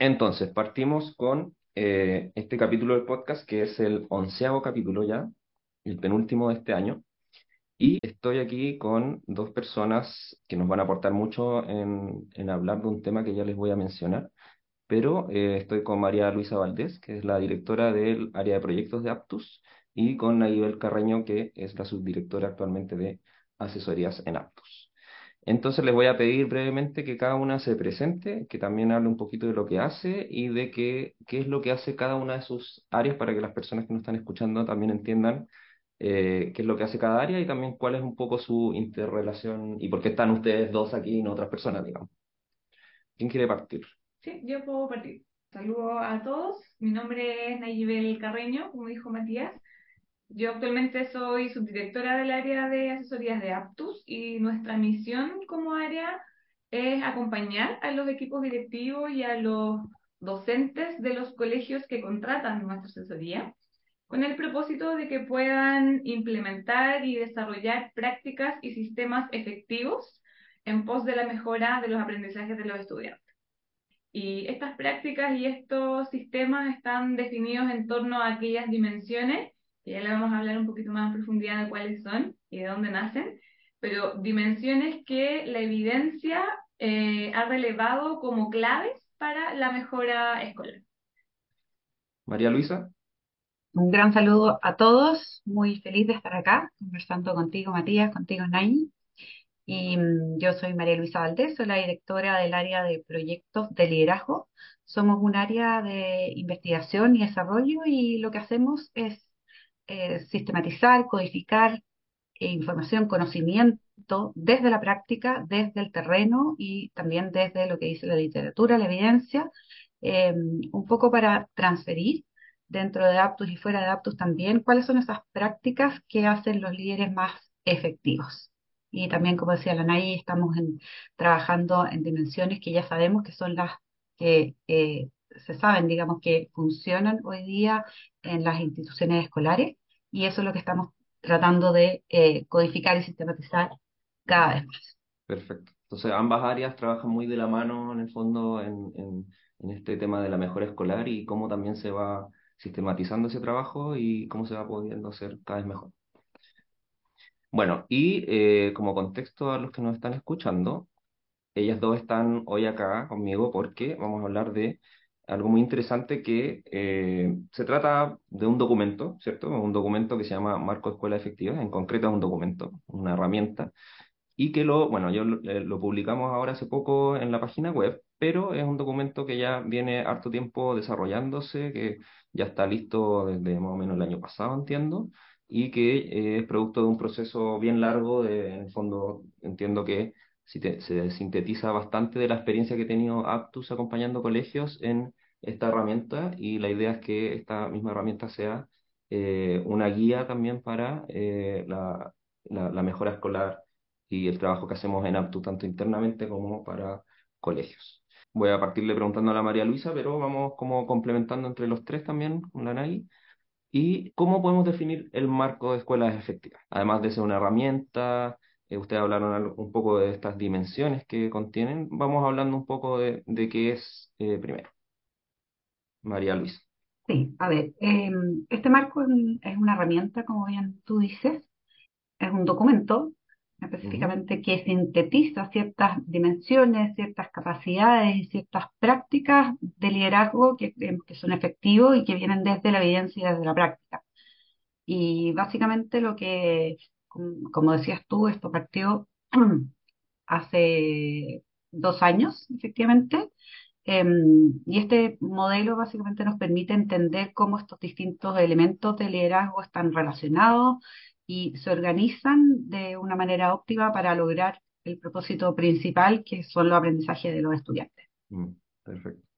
Entonces, partimos con eh, este capítulo del podcast, que es el onceavo capítulo ya, el penúltimo de este año. Y estoy aquí con dos personas que nos van a aportar mucho en, en hablar de un tema que ya les voy a mencionar. Pero eh, estoy con María Luisa Valdés, que es la directora del área de proyectos de Aptus, y con Naibel Carreño, que es la subdirectora actualmente de asesorías en Aptus. Entonces les voy a pedir brevemente que cada una se presente, que también hable un poquito de lo que hace y de qué, qué es lo que hace cada una de sus áreas para que las personas que nos están escuchando también entiendan eh, qué es lo que hace cada área y también cuál es un poco su interrelación y por qué están ustedes dos aquí y no otras personas, digamos. ¿Quién quiere partir? Sí, yo puedo partir. Saludos a todos. Mi nombre es Nayibel Carreño, como dijo Matías. Yo actualmente soy subdirectora del área de asesorías de Aptus y nuestra misión como área es acompañar a los equipos directivos y a los docentes de los colegios que contratan nuestra asesoría con el propósito de que puedan implementar y desarrollar prácticas y sistemas efectivos en pos de la mejora de los aprendizajes de los estudiantes. Y estas prácticas y estos sistemas están definidos en torno a aquellas dimensiones ya le vamos a hablar un poquito más en profundidad de cuáles son y de dónde nacen, pero dimensiones que la evidencia eh, ha relevado como claves para la mejora escolar. María Luisa. Un gran saludo a todos, muy feliz de estar acá conversando contigo, Matías, contigo, Nay. Y mm, yo soy María Luisa Valdés, soy la directora del área de proyectos de liderazgo. Somos un área de investigación y desarrollo y lo que hacemos es eh, sistematizar, codificar eh, información, conocimiento desde la práctica, desde el terreno y también desde lo que dice la literatura, la evidencia, eh, un poco para transferir dentro de Aptus y fuera de Aptus también cuáles son esas prácticas que hacen los líderes más efectivos. Y también, como decía la NAI, estamos trabajando en dimensiones que ya sabemos que son las que se saben, digamos, que funcionan hoy día en las instituciones escolares y eso es lo que estamos tratando de eh, codificar y sistematizar cada vez más. Perfecto. Entonces, ambas áreas trabajan muy de la mano en el fondo en, en, este tema de la mejora escolar y cómo también se va sistematizando ese trabajo y cómo se va pudiendo hacer cada vez mejor. Bueno, y eh, como contexto a los que nos están escuchando, ellas dos están hoy acá conmigo porque vamos a hablar de algo muy interesante que eh, se trata de un documento, ¿cierto? Un documento que se llama Marco Escuela Efectiva, en concreto es un documento, una herramienta, y que lo, bueno, yo lo, eh, lo, publicamos ahora hace poco en la página web, pero es un documento que ya viene harto tiempo desarrollándose, que ya está listo desde más o menos el año pasado, entiendo, y que eh, es producto de un proceso bien largo, de, en el fondo entiendo que se sintetiza bastante de la experiencia que he tenido Aptus acompañando colegios en esta herramienta y la idea es que esta misma herramienta sea eh, una guía también para eh, la, la, mejora escolar y el trabajo que hacemos en Aptus tanto internamente como para colegios. Voy a partirle preguntando a la María Luisa, pero vamos como complementando entre los tres también con la NAI. ¿Y cómo podemos definir el marco de escuelas efectivas? Además de ser una herramienta, eh, ustedes hablaron un poco de estas dimensiones que contienen. Vamos hablando un poco de, de qué es eh, primero. María Luisa. Sí, a ver, em, este marco es, una herramienta, como bien tú dices, es un documento específicamente que sintetiza ciertas dimensiones, ciertas capacidades y ciertas prácticas de liderazgo que, que son efectivos y que vienen desde la evidencia y desde la práctica. Y básicamente lo que como decías tú, esto partió hace dos años, efectivamente, em, y este modelo básicamente nos permite entender cómo estos distintos elementos de liderazgo están relacionados y se organizan de una manera óptima para lograr el propósito principal, que son los aprendizajes de los estudiantes. Mm. Perfecto.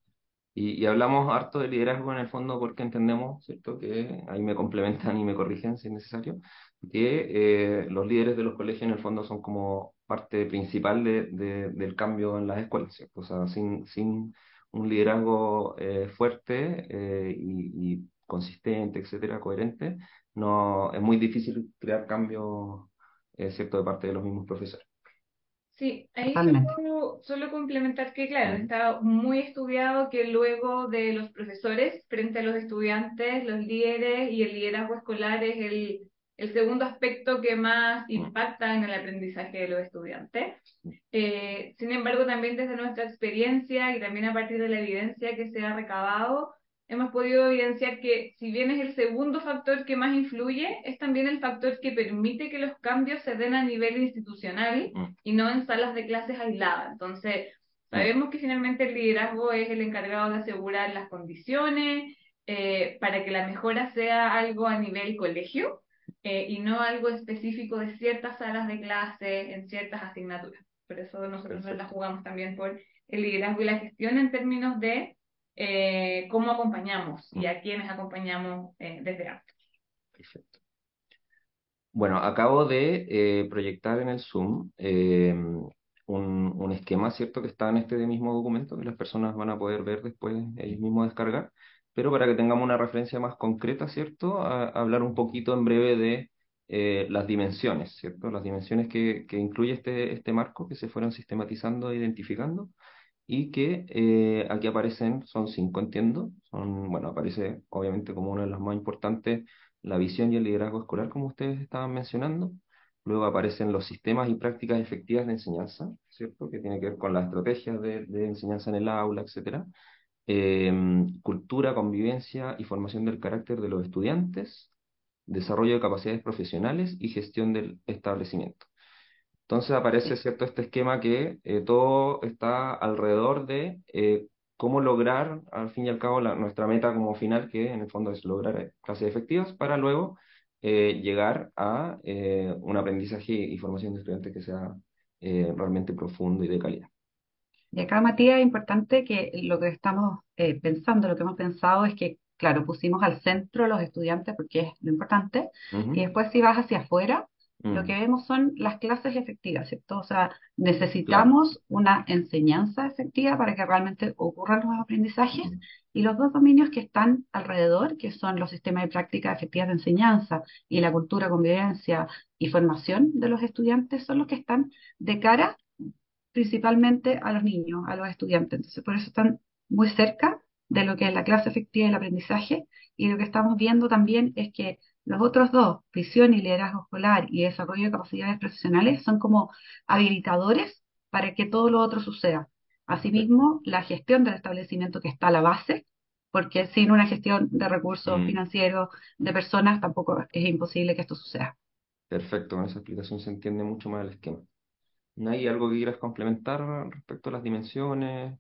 Y, hablamos harto de liderazgo en el fondo porque entendemos, ¿cierto? Que ahí me complementan y me corrigen si es necesario, que eh, los líderes de los colegios en el fondo son como parte principal de, del cambio en las escuelas, ¿cierto? O sea, sin, sin un liderazgo eh, fuerte eh, y, consistente, etcétera, coherente, no, es muy difícil crear cambios, ¿cierto?, de parte de los mismos profesores. Sí, ahí solo, solo, complementar que, claro, está muy estudiado que luego de los profesores frente a los estudiantes, los líderes y el liderazgo escolar es el, el segundo aspecto que más impacta en el aprendizaje de los estudiantes. Eh, sin embargo, también desde nuestra experiencia y también a partir de la evidencia que se ha recabado, hemos podido evidenciar que si bien es el segundo factor que más influye, es también el factor que permite que los cambios se den a nivel institucional mm. y no en salas de clases aisladas. Entonces, mm. sabemos que finalmente el liderazgo es el encargado de asegurar las condiciones eh, para que la mejora sea algo a nivel colegio eh, y no algo específico de ciertas salas de clase en ciertas asignaturas. Por eso nosotros nos la jugamos también por el liderazgo y la gestión en términos de eh, cómo acompañamos y a quiénes acompañamos eh, desde antes. Perfecto. Bueno, acabo de proyectar en el Zoom un, un, esquema, ¿cierto? Que está en este mismo documento que las personas van a poder ver después, ellos mismos descargar, pero para que tengamos una referencia más concreta, ¿cierto? A, hablar un poquito en breve de las dimensiones, ¿cierto? Las dimensiones que, que incluye este, este marco que se fueron sistematizando e identificando y que eh, aquí aparecen, son cinco, entiendo, son, bueno, aparece obviamente como una de las más importantes la visión y el liderazgo escolar, como ustedes estaban mencionando. Luego aparecen los sistemas y prácticas efectivas de enseñanza, ¿cierto? Que tiene que ver con las estrategias de, de enseñanza en el aula, etcétera. Em, cultura, convivencia y formación del carácter de los estudiantes, desarrollo de capacidades profesionales y gestión del establecimiento. Entonces aparece, ¿cierto?, este esquema que eh, todo está alrededor de eh, cómo lograr, al fin y al cabo, nuestra meta como final, que en el fondo es lograr eh, clases efectivas, para luego llegar a un aprendizaje y formación de estudiantes que sea realmente profundo y de calidad. Y acá, Matías, es importante que lo que estamos pensando, lo que hemos pensado es que, claro, pusimos al centro a los estudiantes porque es lo importante, y después si vas hacia afuera, lo mm. que vemos son las clases efectivas, ¿cierto? O sea, necesitamos una enseñanza efectiva para que realmente ocurran los aprendizajes y los dos dominios que están alrededor, que son los sistemas de práctica efectivas de enseñanza y la cultura, convivencia y formación de los estudiantes, son los que están de cara principalmente a los niños, a los estudiantes. Entonces, por eso están muy cerca de lo que es la clase efectiva del aprendizaje y lo que estamos viendo también es que los otros dos, visión y liderazgo escolar y desarrollo de capacidades profesionales, son como habilitadores para que todo lo otro suceda. Asimismo, la gestión del establecimiento que está a la base, porque sin una gestión de recursos mm. financieros, de personas, tampoco es imposible que esto suceda. Perfecto, con esa explicación se entiende mucho más el esquema. ¿No hay algo que quieras complementar respecto a las dimensiones?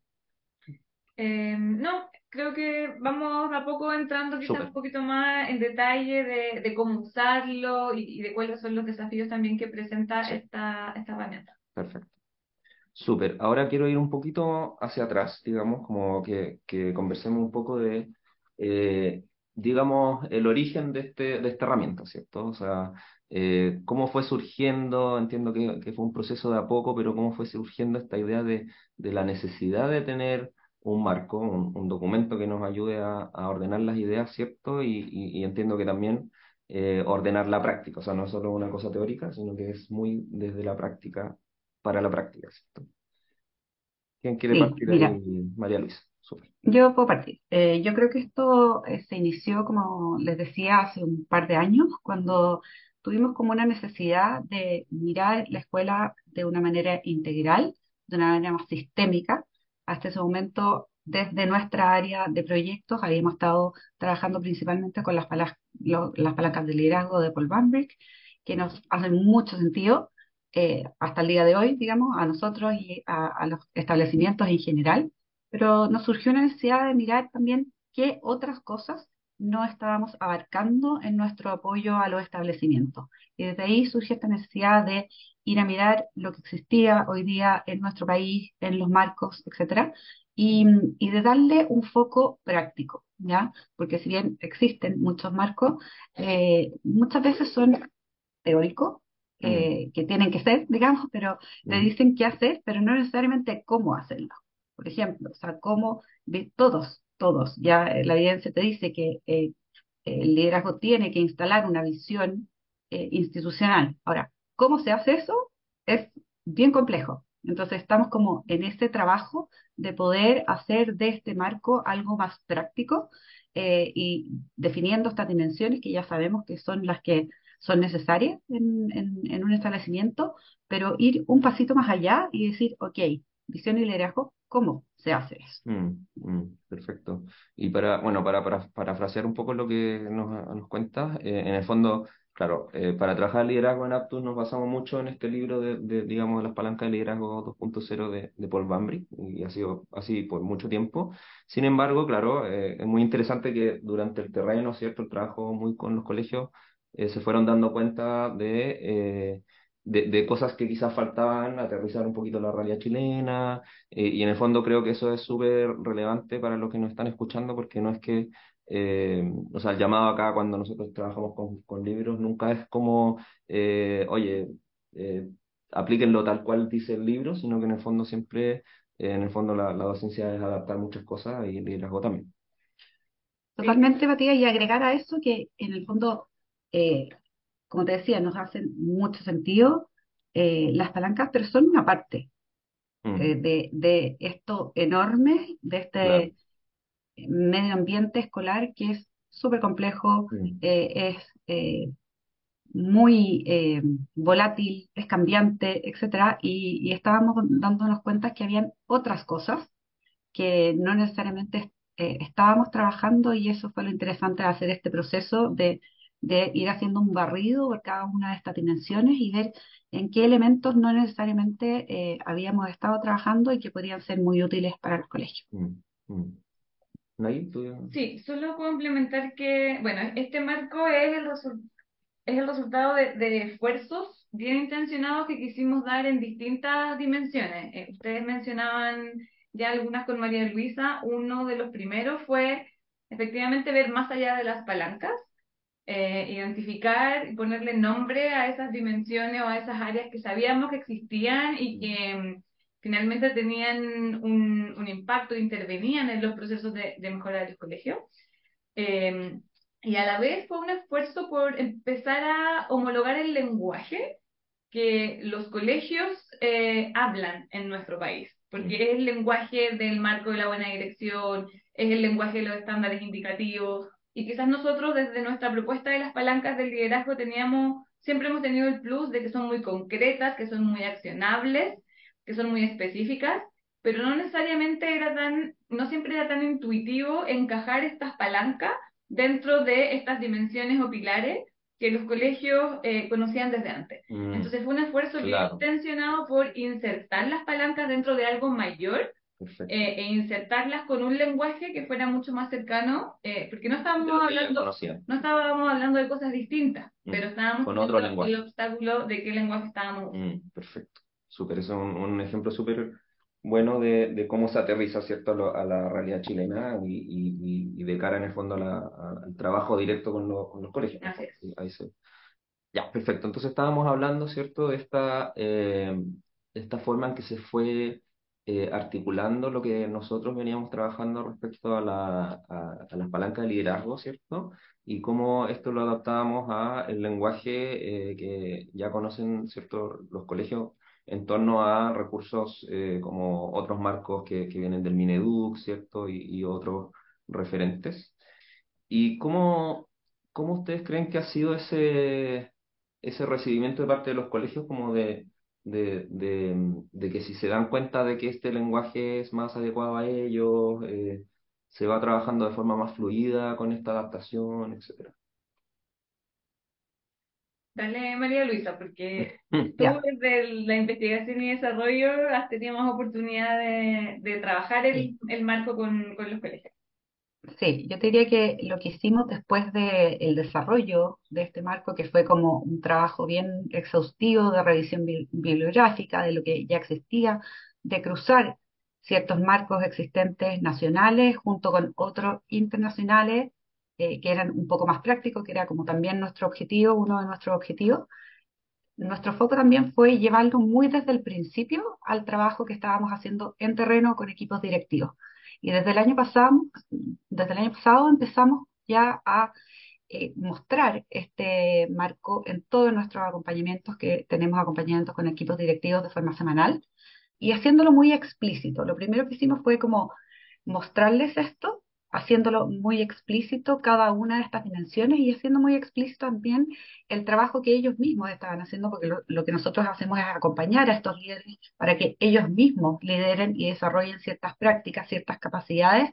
Eh, no, creo que vamos a poco entrando quizás un poquito más en detalle de, cómo usarlo y, de cuáles son los desafíos también que presenta esta, esta herramienta. Perfecto. Súper. Ahora quiero ir un poquito hacia atrás, digamos, como que, que conversemos un poco de, eh, digamos, el origen de, este, de esta herramienta, ¿cierto? O sea, eh, cómo fue surgiendo, entiendo que, que, fue un proceso de a poco, pero cómo fue surgiendo esta idea de, de la necesidad de tener un marco, un, documento que nos ayude a, ordenar las ideas, ¿cierto? Y, entiendo que también eh, ordenar la práctica, o sea, no solo una cosa teórica, sino que es muy desde la práctica para la práctica, ¿cierto? ¿Quién quiere partir ahí? María Luisa. Yo puedo partir. Eh, yo creo que esto se inició, como les decía, hace un par de años, cuando tuvimos como una necesidad de mirar la escuela de una manera integral, de una manera más sistémica, hasta ese momento, desde nuestra área de proyectos, habíamos estado trabajando principalmente con las, palancas de liderazgo de Paul Bambrick, que nos hacen mucho sentido eh, hasta el día de hoy, digamos, a nosotros y a, los establecimientos en general, pero nos surgió una necesidad de mirar también qué otras cosas no estábamos abarcando en nuestro apoyo a los establecimientos. Y desde ahí surge esta necesidad de ir a mirar lo que existía hoy día en nuestro país, en los marcos, etcétera, y, y de darle un foco práctico, ¿ya? Porque si bien existen muchos marcos, eh, muchas veces son teóricos, Mm. eh, que tienen que ser, digamos, pero te Mm. dicen qué hacer, pero no necesariamente cómo hacerlo. Por ejemplo, o sea, cómo de todos, todos, ya eh, la evidencia te dice que eh, el liderazgo tiene que instalar una visión eh, institucional. Ahora, ¿cómo se hace eso? Es bien complejo. Entonces estamos como en este trabajo de poder hacer de este marco algo más práctico eh, y definiendo estas dimensiones que ya sabemos que son las que son necesarias en, en un establecimiento, pero ir un pasito más allá y decir, ok, visión y liderazgo, ¿cómo se hace eso? Mm, mm, perfecto. Y para, bueno, para, para parafrasear un poco lo que nos, nos cuentas, eh, en el fondo, claro, eh, para trabajar liderazgo en Aptus nos basamos mucho en este libro de, de, digamos, las palancas de liderazgo 2.0 de, de Paul Bambry, y ha sido así por mucho tiempo. Sin embargo, claro, eh, es muy interesante que durante el terreno, ¿cierto? El trabajo muy con los colegios, se fueron dando cuenta de, de, de, cosas que quizás faltaban, aterrizar un poquito la realidad chilena, eh, y en el fondo creo que eso es súper relevante para los que nos están escuchando, porque no es que, eh, o sea, el llamado acá cuando nosotros trabajamos con, con libros nunca es como, eh, oye, aplíquenlo tal cual dice el libro, sino que en el fondo siempre, en el fondo la, la docencia es adaptar muchas cosas y el liderazgo también. Totalmente, Matías, y agregar a eso que en el fondo eh, como te decía, nos hacen mucho sentido eh, las palancas, pero son una parte Mm, eh, de, de esto enorme, de este claro. medio ambiente escolar que es súper complejo, Mm, eh, es muy volátil, es cambiante, etcétera, y, y estábamos dándonos cuenta que habían otras cosas que no necesariamente estábamos trabajando y eso fue lo interesante de hacer este proceso de, de ir haciendo un barrido por cada una de estas dimensiones y ver en qué elementos no necesariamente eh, habíamos estado trabajando y que podrían ser muy útiles para los colegios. mm, mm. ¿Nay, tú ya- Sí, solo puedo implementar que, bueno, este marco es el, resu- es el resultado de, de esfuerzos bien intencionados que quisimos dar en distintas dimensiones. Eh, ustedes mencionaban ya algunas con María Luisa. Uno de los primeros fue efectivamente ver más allá de las palancas, eh, identificar y ponerle nombre a esas dimensiones o a esas áreas que sabíamos que existían y que mm, finalmente tenían un, un impacto, intervenían en los procesos de, de mejora del colegio. Eh, y a la vez fue un esfuerzo por empezar a homologar el lenguaje que los colegios eh, hablan en nuestro país, porque es el lenguaje del marco de la buena dirección, es el lenguaje de los estándares indicativos, y quizás nosotros desde nuestra propuesta de las palancas del liderazgo teníamos, siempre hemos tenido el plus de que son muy concretas, que son muy accionables, que son muy específicas, pero no necesariamente era tan, no siempre era tan intuitivo encajar estas palancas dentro de estas dimensiones o pilares que los colegios eh, conocían desde antes. Mm, Entonces fue un esfuerzo bien intencionado por insertar las palancas dentro de algo mayor. Eh, e insertarlas con un lenguaje que fuera mucho más cercano, eh, porque no estábamos lo hablando, no estábamos hablando de cosas distintas, Mm, pero estábamos con otro lenguaje. el obstáculo de qué lenguaje estábamos usando. Mm, perfecto. Súper, es un, un ejemplo súper bueno de, de cómo se aterriza, ¿cierto?, lo- a la realidad chilena y, y, y- de cara, en el fondo, a la- a- al trabajo directo con, los con los colegios. Así. Sí, ahí se- Ya, perfecto. Entonces estábamos hablando, ¿cierto?, de esta, eh, esta forma en que se fue eh, articulando lo que nosotros veníamos trabajando respecto a, la, a, a las palancas de liderazgo, ¿cierto? Y cómo esto lo adaptábamos a el lenguaje eh, que ya conocen, ¿cierto?, los colegios en torno a recursos eh, como otros marcos que, que vienen del Mineduc, ¿cierto? Y, y otros referentes. ¿Y cómo, cómo ustedes creen que ha sido ese, ese recibimiento de parte de los colegios como de, de, de, de que si se dan cuenta de que este lenguaje es más adecuado a ellos, eh, se va trabajando de forma más fluida con esta adaptación, etcétera? Dale, María Luisa, porque Mm, tú desde la investigación y desarrollo has tenido más oportunidad de, de trabajar el, el marco con, con los colegios. Sí, yo te diría que lo que hicimos después del desarrollo de este marco, que fue como un trabajo bien exhaustivo de revisión bibliográfica de lo que ya existía, de cruzar ciertos marcos existentes nacionales junto con otros internacionales eh, que eran un poco más prácticos, que era como también nuestro objetivo, uno de nuestros objetivos. Nuestro foco también fue llevarlo muy desde el principio al trabajo que estábamos haciendo en terreno con equipos directivos. Y desde el año pasado, desde el año pasado empezamos ya a eh, mostrar este marco en todos nuestros acompañamientos, que tenemos acompañamientos con equipos directivos de forma semanal, y haciéndolo muy explícito. Lo primero que hicimos fue como mostrarles esto haciéndolo muy explícito cada una de estas dimensiones y haciendo muy explícito también el trabajo que ellos mismos estaban haciendo, porque lo, que nosotros hacemos es acompañar a estos líderes para que ellos mismos lideren y desarrollen ciertas prácticas, ciertas capacidades.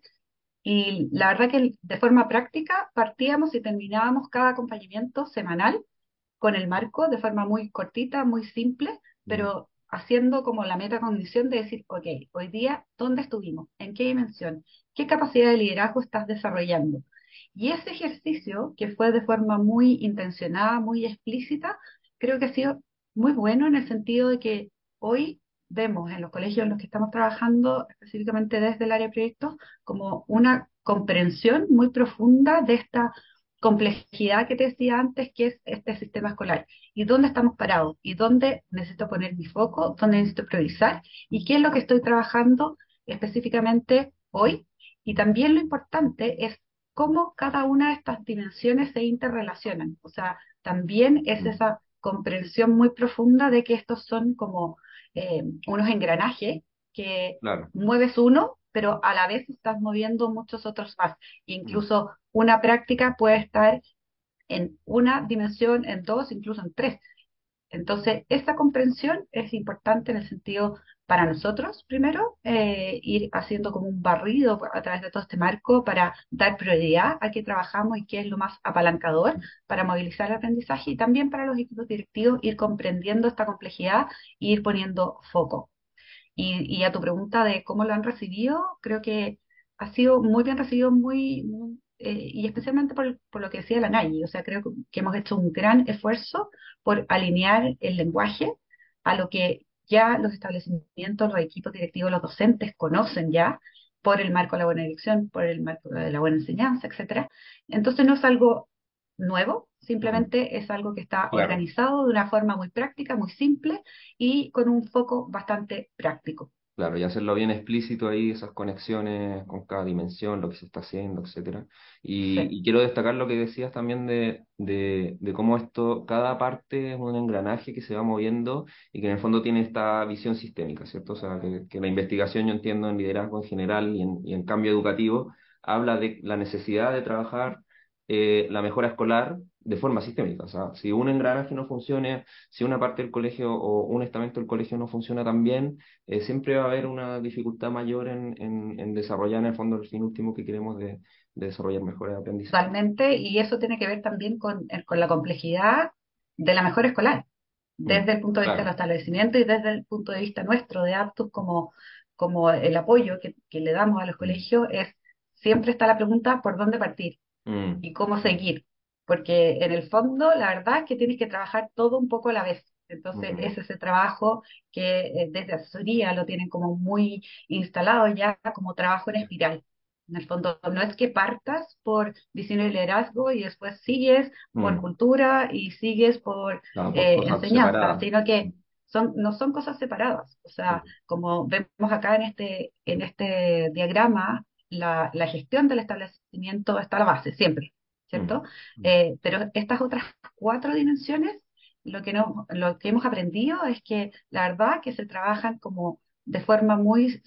Y la verdad que de forma práctica partíamos y terminábamos cada acompañamiento semanal con el marco de forma muy cortita, muy simple, pero haciendo como la metacondición de decir, ok, hoy día, ¿dónde estuvimos? ¿En qué dimensión? ¿Qué capacidad de liderazgo estás desarrollando? Y ese ejercicio, que fue de forma muy intencionada, muy explícita, creo que ha sido muy bueno en el sentido de que hoy vemos en los colegios en los que estamos trabajando, específicamente desde el área de proyectos, como una comprensión muy profunda de esta complejidad que te decía antes, que es este sistema escolar, y dónde estamos parados, y dónde necesito poner mi foco, dónde necesito priorizar, y qué es lo que estoy trabajando específicamente hoy. Y también lo importante es cómo cada una de estas dimensiones se interrelacionan. O sea, también es mm. esa comprensión muy profunda de que estos son como eh, unos engranajes que mueves uno pero a la vez estás moviendo muchos otros más. Incluso una práctica puede estar en una dimensión, en dos, incluso en tres. Entonces, esta comprensión es importante en el sentido para nosotros, primero, eh, ir haciendo como un barrido a través de todo este marco para dar prioridad a qué trabajamos y qué es lo más apalancador para movilizar el aprendizaje y también para los equipos directivos ir comprendiendo esta complejidad e ir poniendo foco. Y, a tu pregunta de cómo lo han recibido, creo que ha sido muy bien recibido, muy, eh, y especialmente por, por, lo que decía la NAI. O sea, creo que hemos hecho un gran esfuerzo por alinear el lenguaje a lo que ya los establecimientos, los equipos directivos, los docentes conocen ya por el marco de la buena dirección, por el marco de la buena enseñanza, etcétera. Entonces no es algo nuevo, simplemente es algo que está organizado de una forma muy práctica, muy simple y con un foco bastante práctico. Claro, y hacerlo bien explícito ahí, esas conexiones con cada dimensión, lo que se está haciendo, etcétera. Y, quiero destacar lo que decías también de, de, cómo esto, cada parte es un engranaje que se va moviendo y que en el fondo tiene esta visión sistémica, ¿cierto? O sea, que, que la investigación, yo entiendo, en liderazgo en general y en, y en cambio educativo, habla de la necesidad de trabajar eh, la mejora escolar de forma sistémica. O sea, si un engranaje no funciona, si una parte del colegio o un estamento del colegio no funciona tan bien, eh, siempre va a haber una dificultad mayor en, en, desarrollar en el fondo el fin último que queremos de, desarrollar mejores aprendizaje. Totalmente, y eso tiene que ver también con, eh, con la complejidad de la mejora escolar, mm, desde el punto de vista del establecimiento y desde el punto de vista nuestro de Aptus como, como el apoyo que, que le damos a los mm. colegios, es siempre está la pregunta por dónde partir Mm. y cómo seguir. Porque en el fondo, la verdad es que tienes que trabajar todo un poco a la vez. Entonces, es ese trabajo que eh, desde asesoría lo tienen como muy instalado ya como trabajo en espiral. En el fondo, no es que partas por diseño y liderazgo y después sigues por mm. cultura y sigues por eh, enseñanza, sino que son, no son cosas separadas. O sea, como vemos acá en este, en este diagrama, la, la, gestión del establecimiento está a la base, siempre, ¿cierto? Eh, pero estas otras cuatro dimensiones, lo que, no, lo que hemos aprendido es que la verdad que se trabajan como de forma muy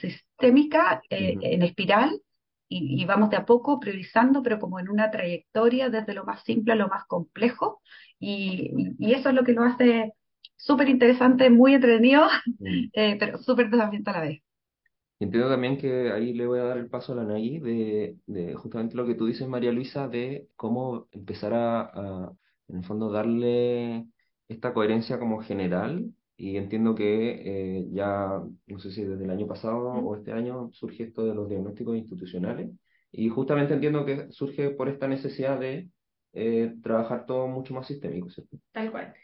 sistémica, eh, en espiral, y, y, vamos de a poco priorizando, pero como en una trayectoria desde lo más simple a lo más complejo, y, y eso es lo que lo hace súper interesante, muy entretenido, mm. eh, pero súper desafiante a la vez. Entiendo también que ahí le voy a dar el paso a la Nagui de, de justamente lo que tú dices, María Luisa, de cómo empezar a, en el fondo, darle esta coherencia como general. Y entiendo que eh, ya, no sé si desde el año pasado o este año surge esto de los diagnósticos institucionales Y justamente entiendo que surge por esta necesidad de eh, trabajar todo mucho más sistémico, ¿cierto? Tal cual.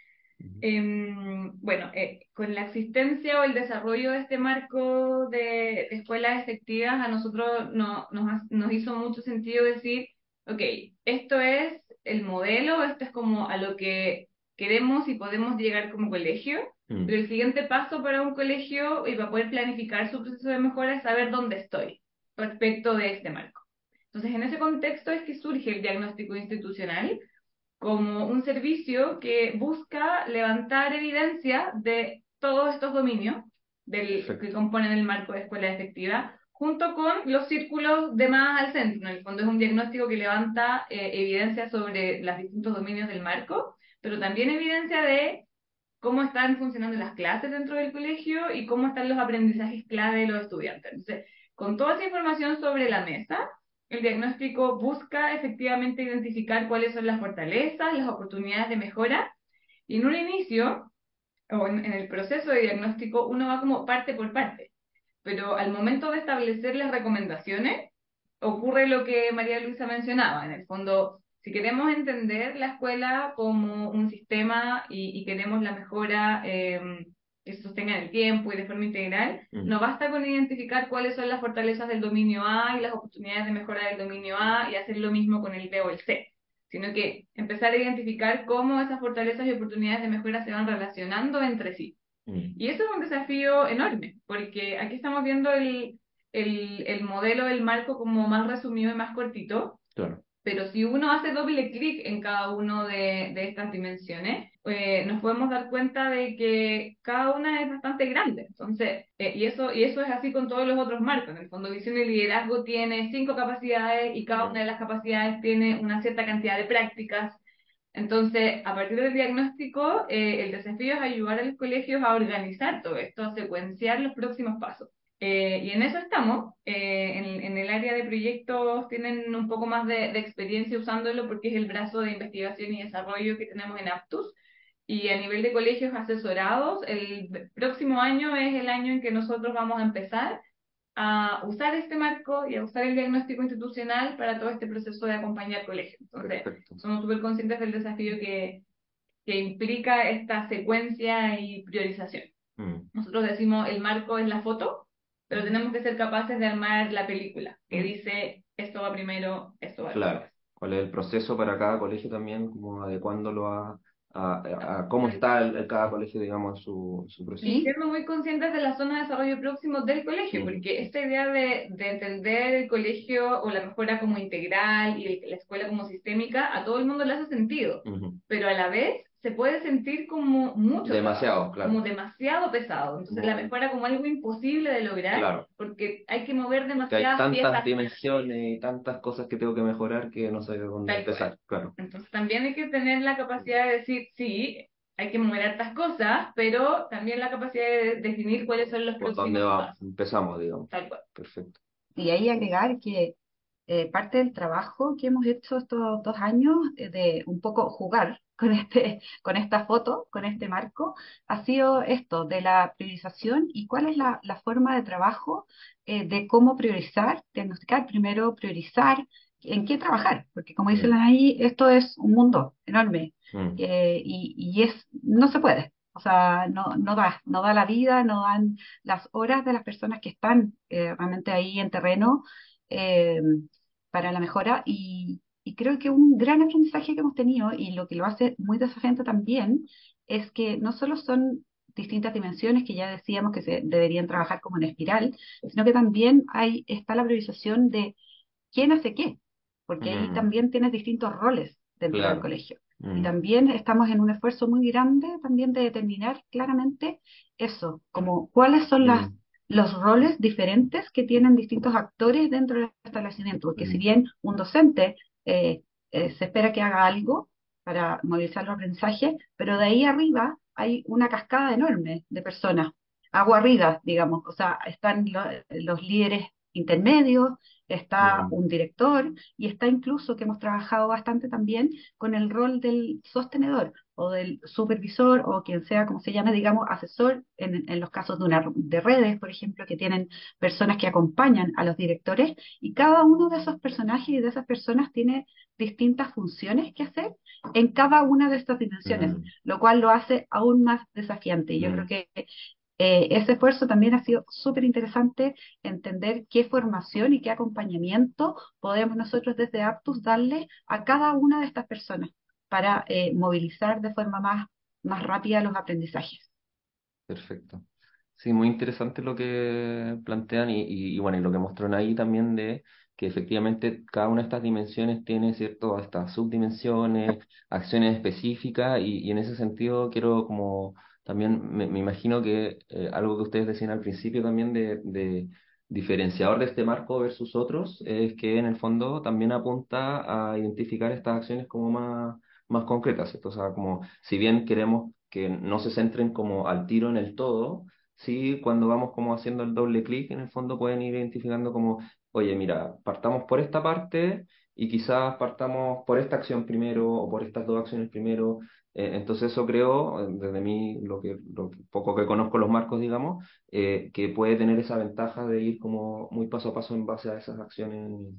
Em, bueno, eh, con la existencia o el desarrollo de este marco de, escuelas efectivas, a nosotros no, nos, nos hizo mucho sentido decir, ok, esto es el modelo, esto es como a lo que queremos y podemos llegar como colegio, mm. pero el siguiente paso para un colegio y para poder planificar su proceso de mejora es saber dónde estoy respecto de este marco. Entonces, en ese contexto es que surge el diagnóstico institucional, como un servicio que busca levantar evidencia de todos estos dominios del, que componen el marco de escuela efectiva, junto con los círculos de más al centro. En el fondo es un diagnóstico que levanta eh, evidencia sobre los distintos dominios del marco, pero también evidencia de cómo están funcionando las clases dentro del colegio y cómo están los aprendizajes clave de los estudiantes. Entonces, con toda esa información sobre la mesa, el diagnóstico busca efectivamente identificar cuáles son las fortalezas, las oportunidades de mejora, y en un inicio, o en, el proceso de diagnóstico, uno va como parte por parte, pero al momento de establecer las recomendaciones, ocurre lo que María Luisa mencionaba, en el fondo, si queremos entender la escuela como un sistema y, queremos la mejora eh, sostenga en el tiempo y de forma integral, no basta con identificar cuáles son las fortalezas del dominio A y las oportunidades de mejora del dominio A y hacer lo mismo con el B o el C, sino que empezar a identificar cómo esas fortalezas y oportunidades de mejora se van relacionando entre sí. Y eso es un desafío enorme, porque aquí estamos viendo el, el, el modelo del marco como más resumido y más cortito. Claro. Pero si uno hace doble clic en cada una de, de, estas dimensiones, eh, nos podemos dar cuenta de que cada una es bastante grande. Entonces, eh, y, eso, y eso es así con todos los otros marcos. En el fondo, visión y liderazgo tiene cinco capacidades y cada una de las capacidades tiene una cierta cantidad de prácticas. Entonces, a partir del diagnóstico, eh, el desafío es ayudar a los colegios a organizar todo esto, a secuenciar los próximos pasos. Eh, y en eso estamos. Eh, en, el área de proyectos tienen un poco más de, experiencia usándolo porque es el brazo de investigación y desarrollo que tenemos en Aptus. Y a nivel de colegios asesorados, el próximo año es el año en que nosotros vamos a empezar a usar este marco y a usar el diagnóstico institucional para todo este proceso de acompañar colegios. Entonces, somos súper conscientes del desafío que, que implica esta secuencia y priorización. Mm. Nosotros decimos el marco es la foto, pero tenemos que ser capaces de armar la película, que dice esto va primero, esto va Claro, cuál es el proceso para cada colegio también, como adecuándolo a, a, cómo está el, cada colegio, digamos, su, su proceso. Y siendo muy conscientes de la zona de desarrollo próximo del colegio, porque esta idea de, de, entender el colegio o la mejora como integral y la escuela como sistémica, a todo el mundo le hace sentido, pero a la vez se puede sentir como mucho. Demasiado, claro. Como demasiado pesado. Entonces la mejora como algo imposible de lograr. Porque hay que mover demasiadas hay tantas dimensiones y tantas cosas que tengo que mejorar que no sé dónde empezar. Claro. Entonces también hay que tener la capacidad de decir, sí, hay que mover hartas cosas, pero también la capacidad de definir cuáles son los Por dónde va? Empezamos, digamos. Tal cual. Perfecto. Y ahí agregar que eh, parte del trabajo que hemos hecho estos dos años eh, de un poco jugar con, este, con esta foto, con este marco, ha sido esto de la priorización y cuál es la, forma de trabajo eh, de cómo priorizar, diagnosticar, primero priorizar, en qué trabajar, porque como dice la ahí, esto es un mundo enorme mm. eh, y, y, es, no se puede. O sea, no, no da, no da la vida, no dan las horas de las personas que están eh, realmente ahí en terreno para la mejora y, y creo que un gran aprendizaje que hemos tenido y lo que lo hace muy desafiante también es que no solo son distintas dimensiones que ya decíamos que se deberían trabajar como en espiral, sino que también hay, está la priorización de quién hace qué, porque ahí mm. también tienes distintos roles dentro del colegio. Y mm. también estamos en un esfuerzo muy grande también de determinar claramente eso, como cuáles son las, mm. los roles diferentes que tienen distintos actores dentro del establecimiento, porque si bien un docente eh, eh, se espera que haga algo para movilizar los aprendizajes, pero de ahí arriba hay una cascada enorme de personas, agua arriba, digamos, o sea, están los líderes intermedios, está un director y está incluso que hemos trabajado bastante también con el rol del sostenedor o del supervisor o quien sea, como se llame, digamos, asesor en, en los casos de, una, de redes, por ejemplo, que tienen personas que acompañan a los directores y cada uno de esos personajes y de esas personas tiene distintas funciones que hacer en cada una de estas dimensiones, Mm, lo cual lo hace aún más desafiante. Y yo creo que eh, ese esfuerzo también ha sido súper interesante entender qué formación y qué acompañamiento podemos nosotros desde Aptus darle a cada una de estas personas para eh, movilizar de forma más, más rápida los aprendizajes. perfecto. Sí, muy interesante lo que plantean y, bueno, y lo que mostraron ahí también de que efectivamente cada una de estas dimensiones tiene, ¿cierto?, estas subdimensiones, acciones específicas y, en ese sentido quiero como también me, me imagino que eh, algo que ustedes decían al principio también de, de diferenciador de este marco versus otros es que en el fondo también apunta a identificar estas acciones como más, más concretas, ¿cierto? O sea, como si bien queremos que no se centren como al tiro en el todo, sí, cuando vamos como haciendo el doble clic, en el fondo pueden ir identificando como, oye, mira, partamos por esta parte y quizás partamos por esta acción primero o por estas dos acciones primero. Eh, entonces eso creo, eh, desde mí, lo que, lo poco que conozco los marcos, digamos, eh, que puede tener esa ventaja de ir como muy paso a paso en base a esas acciones.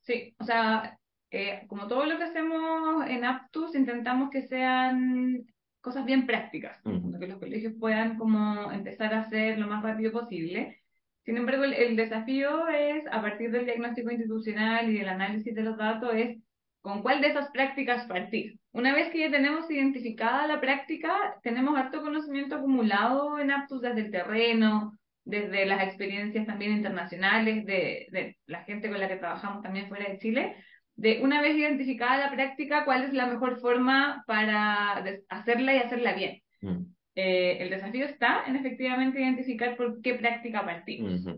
Sí, o sea, eh, como todo lo que hacemos en Aptus, intentamos que sean cosas bien prácticas, Ujú. que los colegios puedan como empezar a hacer lo más rápido posible. Sin embargo, el, el desafío es, a partir del diagnóstico institucional y del análisis de los datos, es con cuál de esas prácticas partir. Una vez que ya tenemos identificada la práctica, tenemos harto conocimiento acumulado en Aptus desde el terreno, desde las experiencias también internacionales de, de la gente con la que trabajamos también fuera de Chile, de una vez identificada la práctica, cuál es la mejor forma para hacerla y hacerla bien. Mm, Eh, el desafío está en efectivamente identificar por qué práctica partimos.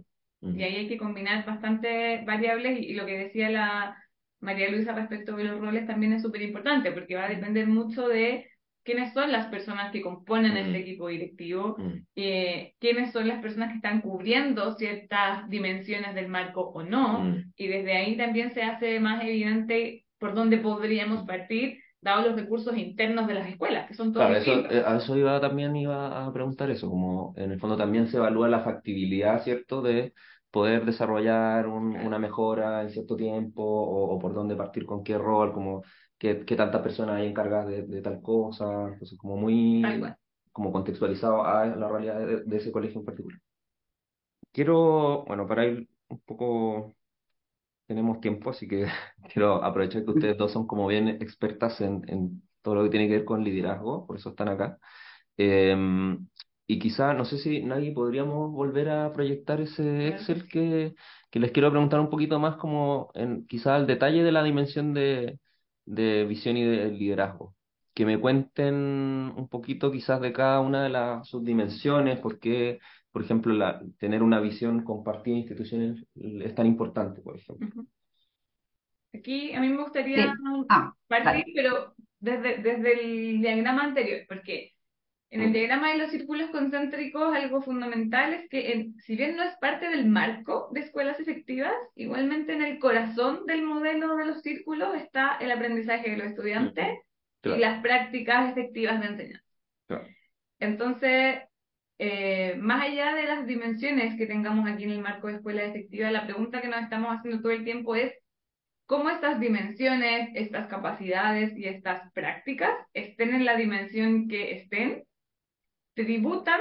Y ahí hay que combinar bastantes variables y, y lo que decía la María Luisa respecto de los roles también es súper importante porque va a depender mucho de quiénes son las personas que componen este Mm. equipo directivo, Mm, eh, quiénes son las personas que están cubriendo ciertas dimensiones del marco o no, mm. y desde ahí también se hace más evidente por dónde podríamos partir, dados los recursos internos de las escuelas, que son todos Claro, eso, eh, a eso iba también iba a preguntar eso, como en el fondo también se evalúa la factibilidad, ¿cierto?, de poder desarrollar un- Claro. una mejora en cierto tiempo o, o por dónde partir con qué rol, como qué, qué tantas personas hay encargadas de, de tal cosa, entonces como muy como contextualizado a la realidad de, de ese colegio en particular. Quiero, bueno, para ir un poco, tenemos tiempo, así que quiero aprovechar que ustedes dos son como bien expertas en, en todo lo que tiene que ver con liderazgo, por eso están acá. Eh, y quizá, no sé si nadie podríamos volver a proyectar ese que Excel que, que les quiero preguntar un poquito más como en quizá el detalle de la dimensión de, de visión y de liderazgo. Que me cuenten un poquito quizás de cada una de las subdimensiones, por qué, por ejemplo, la, tener una visión compartida de instituciones es tan importante, por ejemplo. Aquí a mí me gustaría Sí. Ah, partir, dale. pero desde, desde el diagrama anterior, porque en el diagrama de los círculos concéntricos algo fundamental es que en- si bien no es parte del marco de escuelas efectivas, igualmente en el corazón del modelo de los círculos está el aprendizaje de los estudiantes y Claro, las prácticas efectivas de enseñanza. claro. Entonces, eh, más allá de las dimensiones que tengamos aquí en el marco de escuela efectiva, la pregunta que nos estamos haciendo todo el tiempo es cómo estas dimensiones, estas capacidades y estas prácticas estén en la dimensión que estén, tributan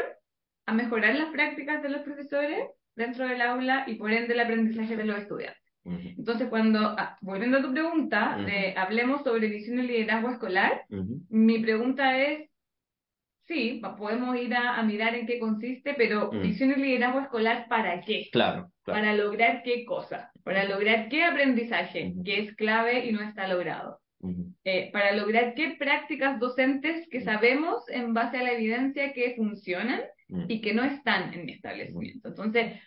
a mejorar las prácticas de los profesores dentro del aula y por ende el aprendizaje de los estudiantes. Entonces, cuando, ah, volviendo a tu pregunta, de hablemos sobre visión y liderazgo escolar, mi pregunta es, sí, podemos ir a, a mirar en qué consiste, pero visión y liderazgo escolar, ¿para qué? Claro, claro. ¿Para lograr qué cosa? ¿Para lograr qué aprendizaje que es clave y no está logrado? Ujú, Eh, ¿Para lograr qué prácticas docentes que mm, sabemos en base a la evidencia que funcionan mm, y que no están en mi establecimiento? Entonces,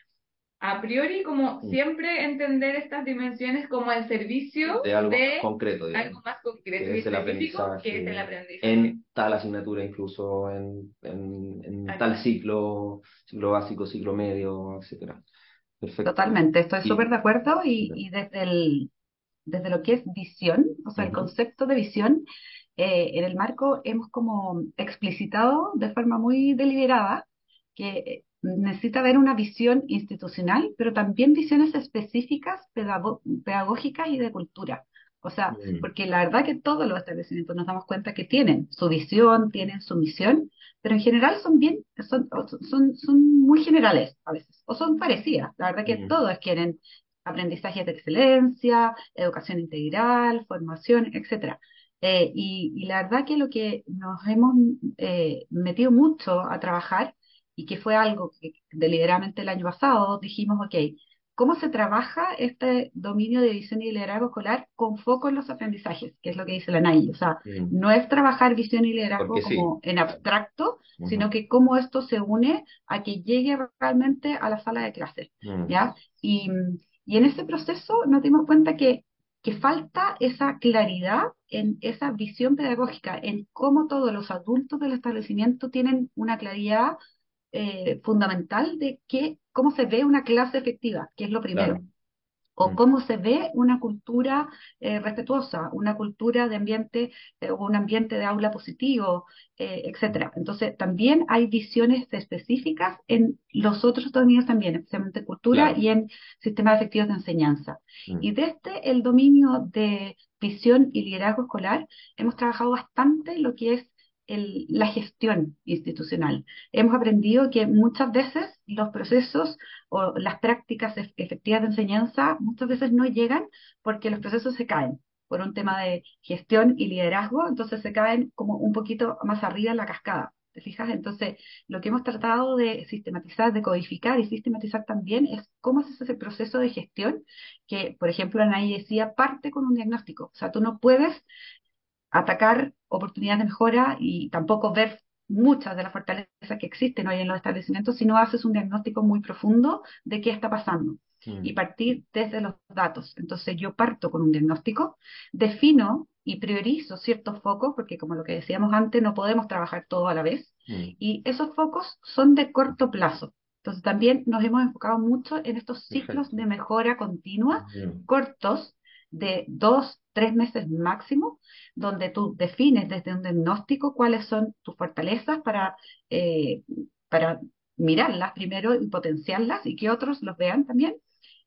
a priori, como mm. siempre, entender estas dimensiones como al servicio De algo más de concreto, digamos. algo más concreto que y es el específico, que es el aprendizaje aprendizaje. en tal asignatura, incluso en, en, en Tal ciclo, ciclo básico, ciclo medio, etcétera. Perfecto. Totalmente, estoy súper de acuerdo y, y desde el, desde lo que es visión, o sea, el concepto de visión, en el marco hemos como explicitado de forma muy deliberada que necesita haber una visión institucional, pero también visiones específicas pedagógicas y de cultura. O sea, porque la verdad que todos los establecimientos nos damos cuenta que tienen su visión, tienen su misión, pero en general son bien, son, son, son muy generales a veces, o son parecidas. La verdad que todos quieren aprendizaje de excelencia, educación integral, formación, etcétera. Eh, y, la verdad que lo que nos hemos eh, metido mucho a trabajar y que fue algo que deliberadamente el año pasado dijimos, ok, ¿cómo se trabaja este dominio de visión y liderazgo escolar con foco en los aprendizajes? Que es lo que dice la NAI. O sea, no es trabajar visión y liderazgo como en abstracto, sino que cómo esto se une a que llegue realmente a la sala de clases, ¿ya? Y, y en ese proceso nos dimos cuenta que falta esa claridad en esa visión pedagógica, en cómo todos los adultos del establecimiento tienen una claridad eh, fundamental de que, cómo se ve una clase efectiva, que es lo primero. O mm. cómo se ve una cultura eh, respetuosa, una cultura de ambiente eh, o un ambiente de aula positivo, etcétera. Entonces, también hay visiones específicas en los otros dominios también, especialmente cultura y en sistemas efectivos de enseñanza. Mm. Y desde el dominio de visión y liderazgo escolar, hemos trabajado bastante lo que es la gestión institucional. Hemos aprendido que muchas veces los procesos o las prácticas efectivas de enseñanza muchas veces no llegan porque los procesos se caen por un tema de gestión y liderazgo, entonces se caen como un poquito más arriba en la cascada. ¿Te fijas? Entonces, lo que hemos tratado de sistematizar, de codificar y sistematizar también es cómo es ese proceso de gestión que, por ejemplo, Anaí decía, parte con un diagnóstico. O sea, tú no puedes atacar oportunidades de mejora y tampoco ver muchas de las fortalezas que existen hoy en los establecimientos, si no haces un diagnóstico muy profundo de qué está pasando mm. y partir desde los datos. Entonces yo parto con un diagnóstico, defino y priorizo ciertos focos, porque como lo que decíamos antes, no podemos trabajar todo a la vez, mm. y esos focos son de corto plazo. Entonces también nos hemos enfocado mucho en estos ciclos de mejora continua, cortos, de dos, tres meses máximo, donde tú defines desde un diagnóstico cuáles son tus fortalezas para, eh, para mirarlas primero y potenciarlas y que otros los vean también,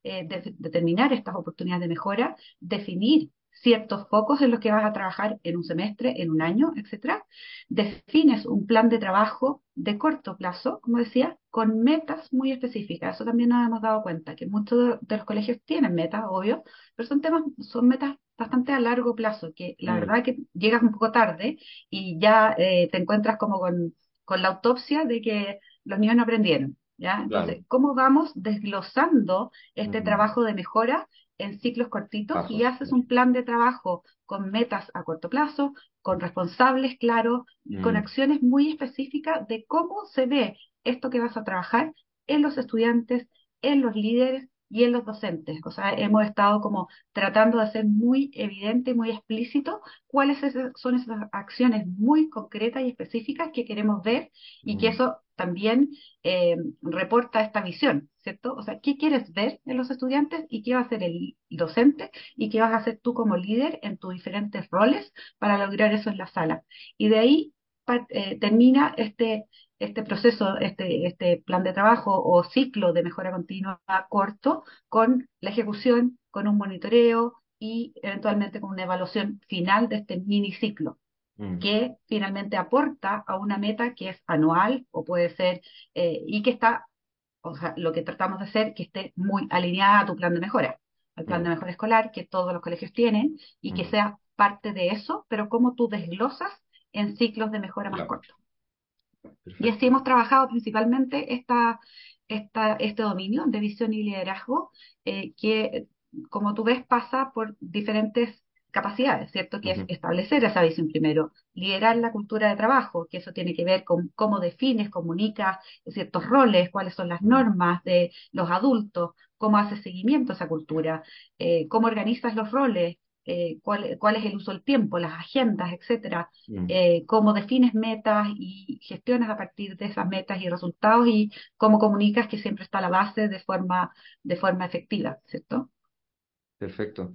eh, determinar estas oportunidades de mejora, definir ciertos focos en los que vas a trabajar en un semestre, en un año, etcétera. Defines un plan de trabajo de corto plazo, como decía, con metas muy específicas. Eso también nos hemos dado cuenta, que muchos de los colegios tienen metas, obvio, pero son temas, son metas bastante a largo plazo, que la mm. verdad que llegas un poco tarde y ya eh, te encuentras como con, con la autopsia de que los niños no aprendieron. ¿Ya? Entonces, ¿cómo vamos desglosando este trabajo de mejora en ciclos cortitos y haces un plan de trabajo con metas a corto plazo, con responsables claros, con mm. acciones muy específicas de cómo se ve esto que vas a trabajar en los estudiantes, en los líderes y en los docentes. O sea, hemos estado como tratando de hacer muy evidente y muy explícito cuáles son esas acciones muy concretas y específicas que queremos ver y que mm. eso también eh, reporta esta visión, ¿cierto? O sea, ¿qué quieres ver en los estudiantes y qué va a hacer el docente y qué vas a hacer tú como líder en tus diferentes roles para lograr eso en la sala? Y de ahí eh, termina este, este proceso, este, este plan de trabajo o ciclo de mejora continua corto con la ejecución, con un monitoreo y eventualmente con una evaluación final de este mini ciclo. Mm. que finalmente aporta a una meta que es anual o puede ser, eh, y que está, o sea, lo que tratamos de hacer, que esté muy alineada a tu plan de mejora, al plan de mm. mejora escolar que todos los colegios tienen y que mm. sea parte de eso, pero cómo tú desglosas en ciclos de mejora más cortos. Y así hemos trabajado principalmente esta, esta, este dominio de visión y liderazgo, eh, que como tú ves pasa por diferentes capacidades, ¿cierto? Que es establecer esa visión primero, liderar la cultura de trabajo, que eso tiene que ver con cómo defines, comunicas ciertos roles, cuáles son las normas de los adultos, cómo haces seguimiento a esa cultura, eh, cómo organizas los roles, eh, cuál, es el uso del tiempo, las agendas, etcétera, mm. eh, cómo defines metas y gestionas a partir de esas metas y resultados y cómo comunicas que siempre está a la base de forma, de forma efectiva, ¿cierto? Perfecto.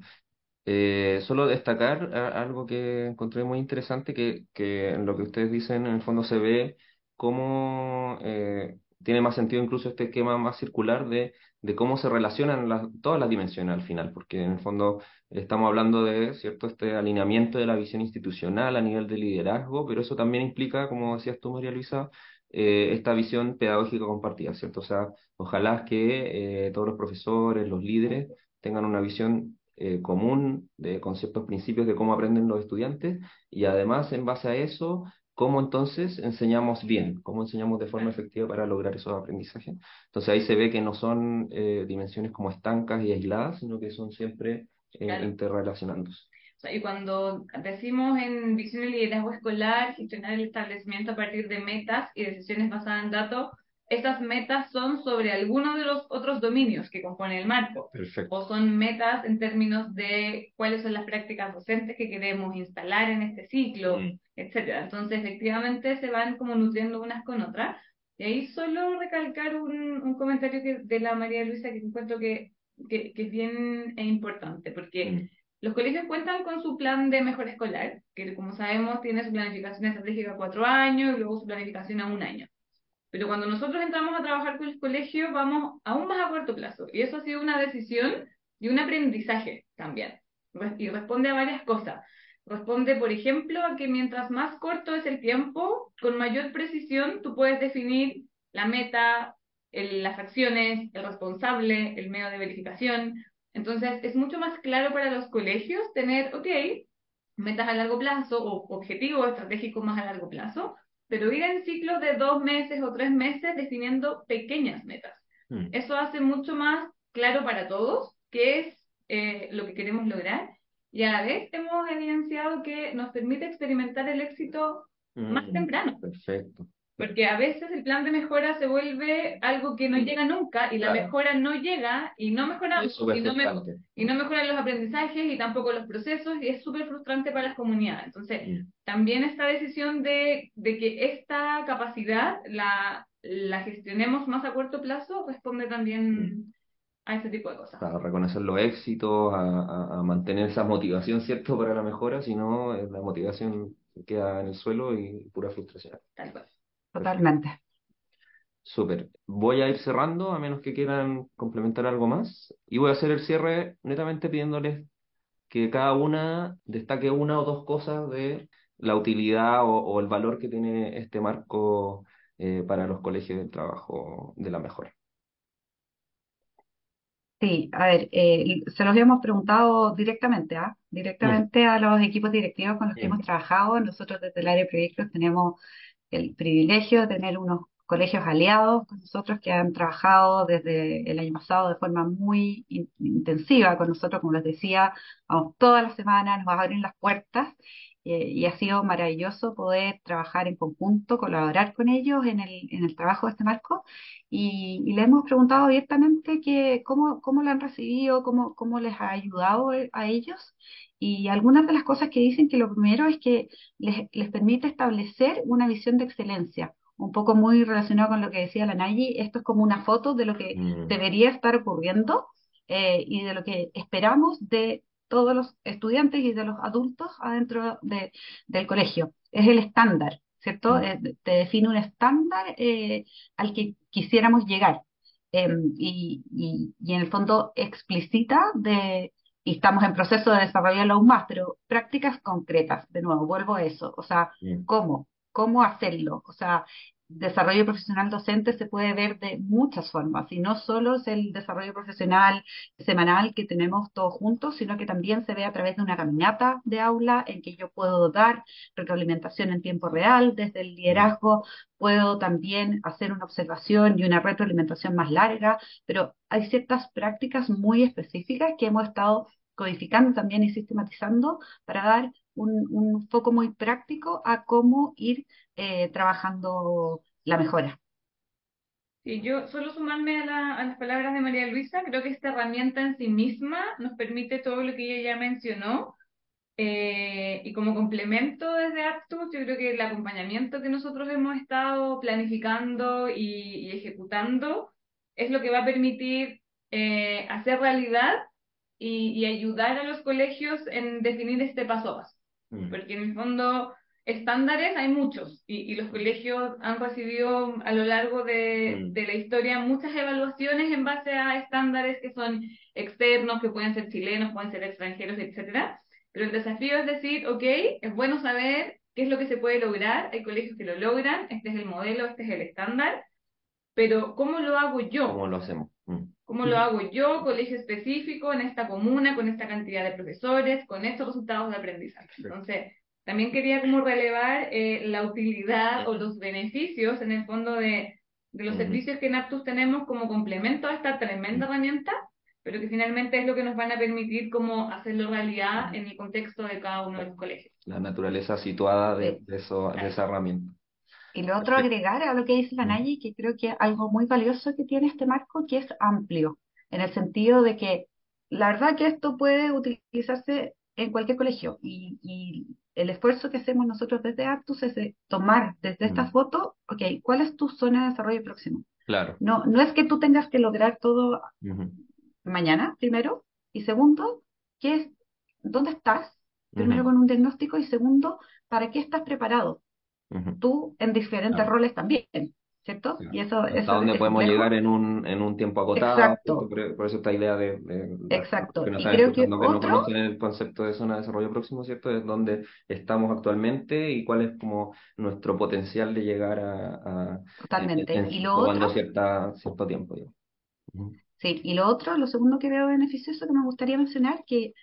Eh, solo destacar algo que encontré muy interesante, que, que en lo que ustedes dicen en el fondo se ve cómo eh, tiene más sentido incluso este esquema más circular de, de cómo se relacionan todas las dimensiones al final, porque en el fondo estamos hablando de cierto este alineamiento de la visión institucional a nivel de liderazgo, pero eso también implica, como decías tú, María Luisa, eh, esta visión pedagógica compartida, ¿cierto? O sea, ojalá que todos los profesores, los líderes, tengan una visión eh, común de conceptos, principios de cómo aprenden los estudiantes y además en base a eso, cómo entonces enseñamos bien, cómo enseñamos de forma efectiva para lograr esos aprendizajes. Entonces ahí se ve que no son eh, dimensiones como estancas y aisladas, sino que son siempre eh, interrelacionándose. y cuando decimos en visión y liderazgo escolar, gestionar el establecimiento a partir de metas y decisiones basadas en datos, estas metas son sobre alguno de los otros dominios que componen el marco. Perfecto. O son metas en términos de cuáles son las prácticas docentes que queremos instalar en este ciclo, mm. etcétera. Entonces, efectivamente, se van como nutriendo unas con otras. Y ahí solo recalcar un, un comentario que, de la María Luisa que encuentro que, que, que es bien importante, porque mm. los colegios cuentan con su plan de mejora escolar, que como sabemos tiene su planificación estratégica a cuatro años y luego su planificación a un año. Pero cuando nosotros entramos a trabajar con el colegio, vamos aún más a corto plazo. Y eso ha sido una decisión y un aprendizaje también. Y responde a varias cosas. Responde, por ejemplo, a que mientras más corto es el tiempo, con mayor precisión tú puedes definir la meta, las acciones, el responsable, el medio de verificación. Entonces, es mucho más claro para los colegios tener, ok, metas a largo plazo o objetivos estratégicos más a largo plazo, pero ir en ciclos de dos meses o tres meses definiendo pequeñas metas. Hmm. Eso hace mucho más claro para todos qué es eh, lo que queremos lograr y a la vez hemos evidenciado que nos permite experimentar el éxito más hmm. temprano. Perfecto. Porque a veces el plan de mejora se vuelve algo que no llega nunca y la mejora no llega y no mejoramos y no, y no mejoran los aprendizajes y tampoco los procesos y es súper frustrante para las comunidades. Entonces, también esta decisión de, de, que esta capacidad la, la gestionemos más a corto plazo responde también a ese tipo de cosas. A reconocer los éxitos, a, a, mantener esa motivación, ¿cierto?, para la mejora, si no, la motivación queda en el suelo y pura frustración. Tal cual. Totalmente. Súper. Voy a ir cerrando, a menos que quieran complementar algo más. Y voy a hacer el cierre netamente pidiéndoles que cada una destaque una o dos cosas de la utilidad o, el valor que tiene este marco eh, para los colegios de trabajo de la mejora. Sí, a ver, eh, se los hemos preguntado directamente, ¿ah? Directamente a los equipos directivos con los que hemos trabajado. Nosotros desde el área de proyectos tenemos el privilegio de tener unos colegios aliados con nosotros que han trabajado desde el año pasado de forma muy intensiva con nosotros, como les decía, vamos todas las semanas, nos abrir las puertas eh, y ha sido maravilloso poder trabajar en conjunto, colaborar con ellos en el, en el trabajo de este marco. Y, le hemos preguntado abiertamente que cómo, cómo lo han recibido, cómo, cómo les ha ayudado a ellos y algunas de las cosas que dicen que lo primero es que les, les permite establecer una visión de excelencia, un poco muy relacionado con lo que decía la Nayi, esto es como una foto de lo que mm. debería estar ocurriendo eh, y de lo que esperamos de todos los estudiantes y de los adultos adentro de, del colegio. Es el estándar, ¿cierto? Mm. Eh, te define un estándar eh, al que quisiéramos llegar. Em, y, y, y, en el fondo explicita de y estamos en proceso de desarrollarlo aún más, pero prácticas concretas, de nuevo, vuelvo a eso, o sea, ¿cómo? ¿Cómo hacerlo? O sea, desarrollo profesional docente se puede ver de muchas formas, y no solo es el desarrollo profesional semanal que tenemos todos juntos, sino que también se ve a través de una caminata de aula en que yo puedo dar retroalimentación en tiempo real desde el liderazgo, puedo también hacer una observación y una retroalimentación más larga, pero hay ciertas prácticas muy específicas que hemos estado codificando también y sistematizando para dar un, un foco muy práctico a cómo ir eh, trabajando la mejora. Y yo solo sumarme a, las palabras de María Luisa, creo que esta herramienta en sí misma nos permite todo lo que ella ya mencionó. Eh, y como complemento desde Aptus, yo creo que el acompañamiento que nosotros hemos estado planificando y, ejecutando es lo que va a permitir eh, hacer realidad y, y ayudar a los colegios en definir este paso a paso. Mm. Porque en el fondo estándares hay muchos y, y los colegios han recibido a lo largo de, Mm. de la historia muchas evaluaciones en base a estándares que son externos, que pueden ser chilenos, pueden ser extranjeros, etcétera. Pero el desafío es decir, ok, es bueno saber qué es lo que se puede lograr, hay colegios que lo logran, este es el modelo, este es el estándar, pero ¿cómo lo hago yo? ¿Cómo lo hacemos? Mm. ¿Cómo lo hago yo, colegio específico, en esta comuna, con esta cantidad de profesores, con estos resultados de aprendizaje? Entonces, también quería como relevar eh, la utilidad o los beneficios en el fondo de, de los servicios que en Aptus tenemos como complemento a esta tremenda herramienta, pero que finalmente es lo que nos van a permitir como hacerlo realidad en el contexto de cada uno de los colegios. La naturaleza situada de, de eso, de esa herramienta. Y lo otro agregar a lo que dice la Mm. Que creo que algo muy valioso que tiene este marco, que es amplio, en el sentido de que la verdad que esto puede utilizarse en cualquier colegio y, y el esfuerzo que hacemos nosotros desde Aptus es de tomar desde esta Mm. foto, ok, ¿cuál es tu zona de desarrollo próximo? Claro. No, no es que tú tengas que lograr todo mañana, primero, y segundo, ¿qué es, dónde estás? Primero con un diagnóstico y segundo, ¿para qué estás preparado? Tú en diferentes Claro. roles también, ¿cierto? Claro. Y eso, Hasta eso dónde es podemos complejo. llegar en un, en un tiempo acotado. Exacto. Por, por eso esta idea de, Exacto. que nos Y creo que escuchando que no otro- conocen el concepto de zona de desarrollo próximo, ¿cierto? Es donde estamos actualmente y cuál es como nuestro potencial de llegar a, a Totalmente. en- Y lo tomando otro, cierta, cierto tiempo. digamos. Sí, y lo otro, lo segundo que veo beneficioso que me gustaría mencionar, que,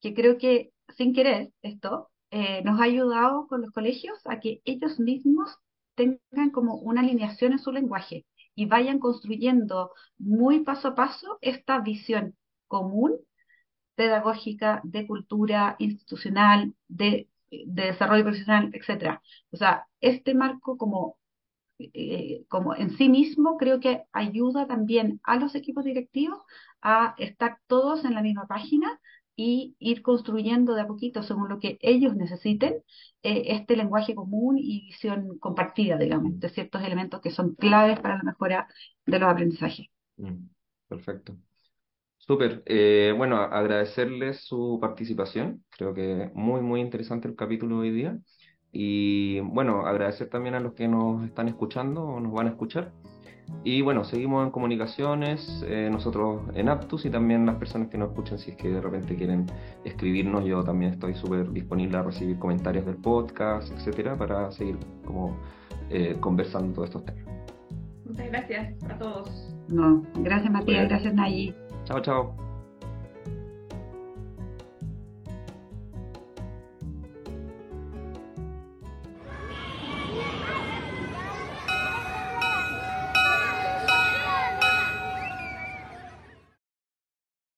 que creo que sin querer esto eh, nos ha ayudado con los colegios a que ellos mismos tengan como una alineación en su lenguaje y vayan construyendo muy paso a paso esta visión común pedagógica, de cultura institucional, de, de desarrollo profesional, etcétera. O sea, este marco como, eh, como en sí mismo creo que ayuda también a los equipos directivos a estar todos en la misma página y ir construyendo de a poquito, según lo que ellos necesiten, eh, este lenguaje común y visión compartida, digamos, de ciertos elementos que son claves para la mejora de los aprendizajes. Mm, Perfecto. Súper. Eh, bueno, agradecerles su participación. Creo que muy, muy interesante el capítulo de hoy día. Y bueno, agradecer también a los que nos están escuchando o nos van a escuchar. Y bueno, seguimos en comunicaciones, eh, nosotros en Aptus y también las personas que nos escuchan, si es que de repente quieren escribirnos, yo también estoy súper disponible a recibir comentarios del podcast, etcétera, para seguir como eh, conversando todos estos temas. Muchas gracias a todos. No, gracias Matías, Bueno. gracias Nayi. Chao, chao.